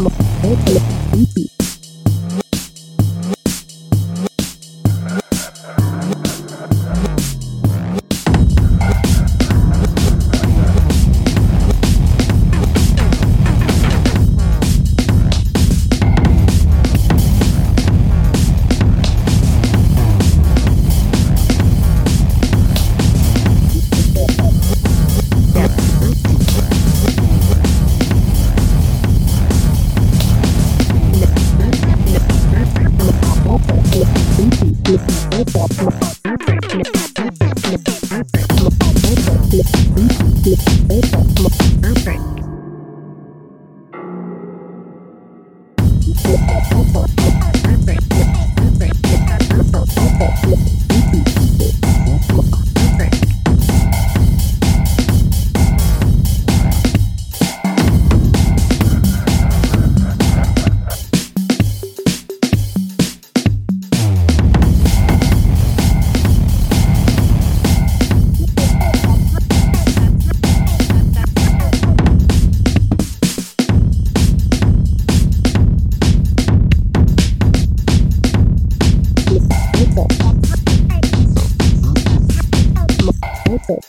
more. Let's Let's go.